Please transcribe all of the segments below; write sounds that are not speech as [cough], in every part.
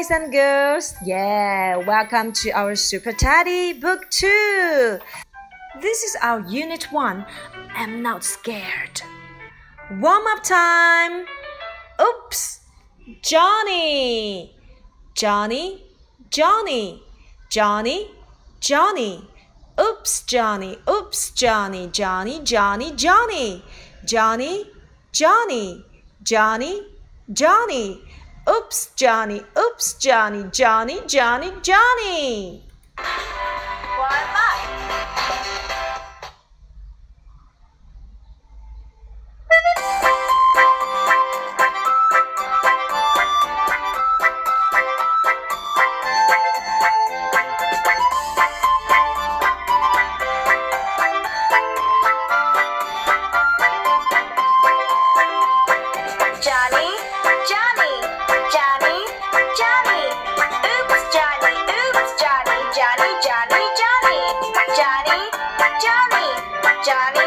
boys and girls. Yeah, welcome to our Super Teddy Book 2. This is our Unit 1. I'm not scared. Warm up time. Oops. Johnny. Johnny. Johnny. Johnny. Johnny. Oops, Johnny. Oops, Johnny. Johnny, Johnny, Johnny. Johnny, Johnny. Johnny, Johnny. Oops, Johnny. Oops, Johnny. Johnny, Johnny, Johnny. Johnny,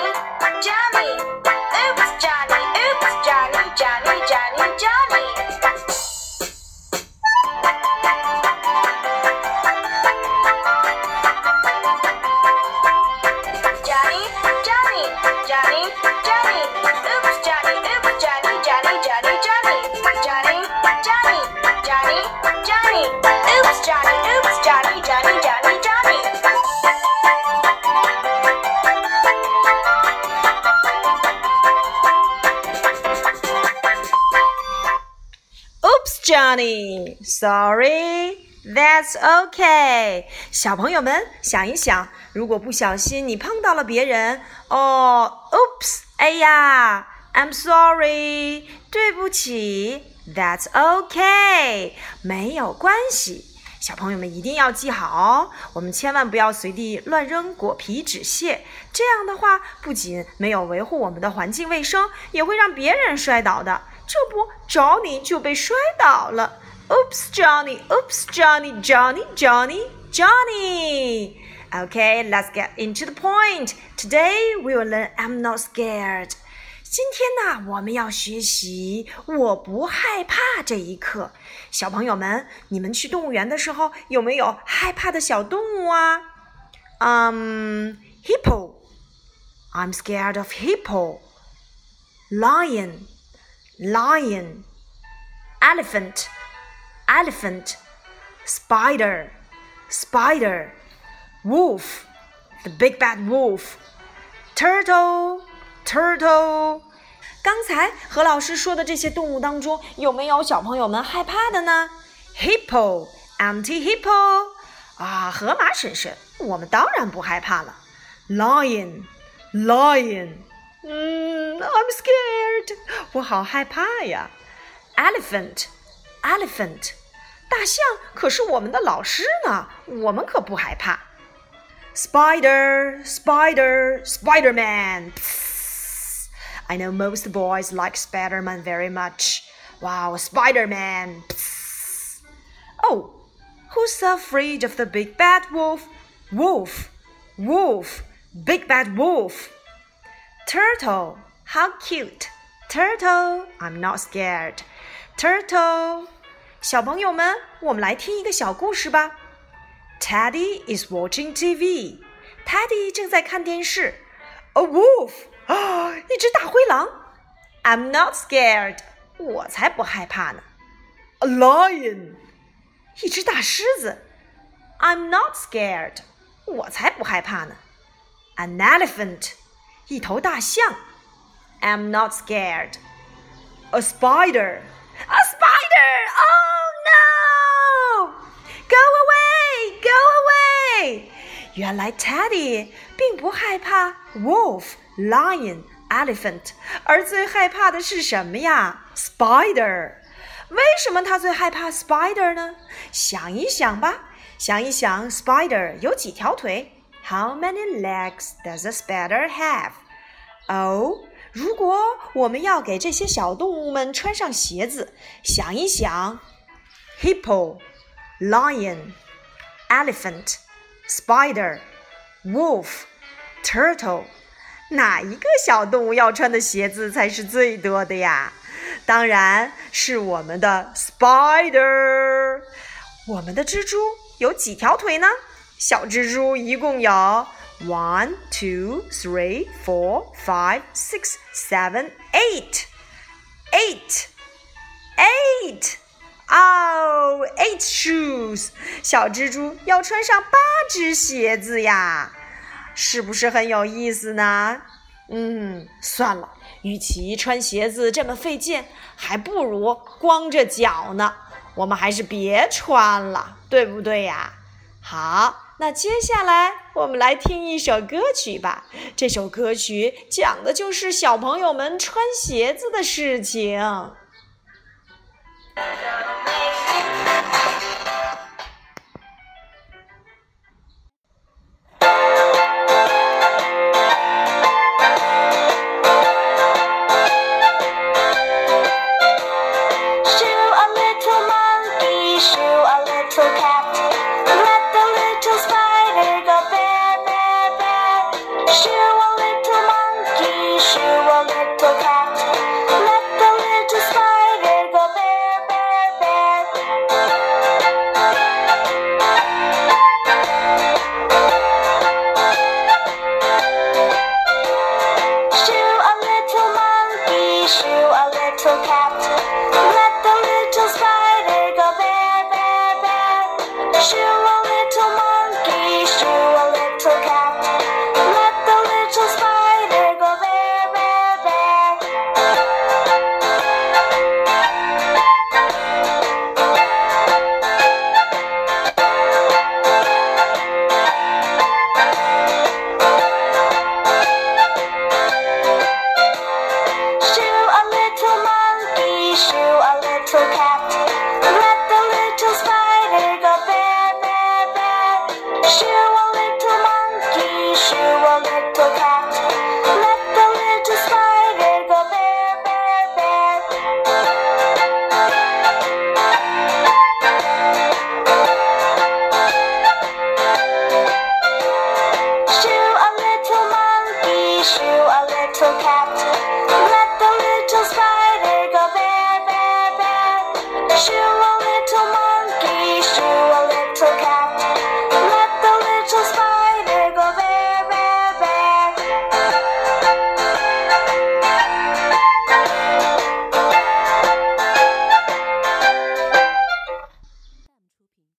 Johnny. Sorry. That's okay. 小朋友们，想一想，如果不小心你碰到了别人，哦，Oops，哎呀，I'm sorry，对不起。That's okay，没有关系。小朋友们一定要记好哦，我们千万不要随地乱扔果皮、纸屑，这样的话不仅没有维护我们的环境卫生，也会让别人摔倒的。这不，Johnny 就被摔倒了。Oops, Johnny. Oops, Johnny. Johnny, Johnny, Johnny. Okay, let's get into the point. Today we will learn I'm not scared. 今天呢，我们要学习“我不害怕”这一课。小朋友们，你们去动物园的时候有没有害怕的小动物啊？嗯、um,，hippo。I'm scared of hippo. Lion, lion, elephant, elephant, spider, spider, wolf, the big bad wolf, turtle, turtle。刚才何老师说的这些动物当中，有没有小朋友们害怕的呢？Hippo, auntie hippo，啊，河马婶婶，我们当然不害怕了。Lion, lion。嗯，I'm scared. 我好害怕呀。Elephant, elephant. 大象可是我们的老师呢，我们可不害怕。Spider, spider, Spider-Man. Psst. I know most boys like Spider-Man very much. Wow, Spider-Man. Psst. Oh, who's afraid of the big bad wolf? Wolf, wolf, big bad wolf. Turtle, how cute. Turtle, I'm not scared. Turtle. 小朋友们，我们来听一个小故事吧。Teddy is watching TV. Teddy 正在看电视。A wolf 啊，一只大灰狼。I'm [gasps] not scared. 我才不害怕呢。A lion 一只大狮子。I'm not scared. 我才不害怕呢。An elephant 一头大象。I'm not scared. A spider. A spider! Oh no! Go away! Go away! 原来 Teddy 并不害怕 wolf, lion, elephant，而最害怕的是什么呀？Spider。为什么他最害怕 spider 呢？想一想吧，想一想，spider 有几条腿 ？How many legs does a spider have? 哦，如果我们要给这些小动物们穿上鞋子，想一想，hippo、lion、elephant、spider、wolf、turtle，哪一个小动物要穿的鞋子才是最多的呀？当然是我们的 spider。 我们的蜘蛛有几条腿呢？ 小蜘蛛一共有 one, two, three, four, five, six, seven, eight, eight, eight. Oh, eight shoes！小蜘蛛要穿上八只鞋子呀，是不是很有意思呢？嗯，算了，与其穿鞋子这么费劲，还不如光着脚呢。我们还是别穿了，对不对呀？好，那接下来我们来听一首歌曲吧。这首歌曲讲的就是小朋友们穿鞋子的事情。share a little more.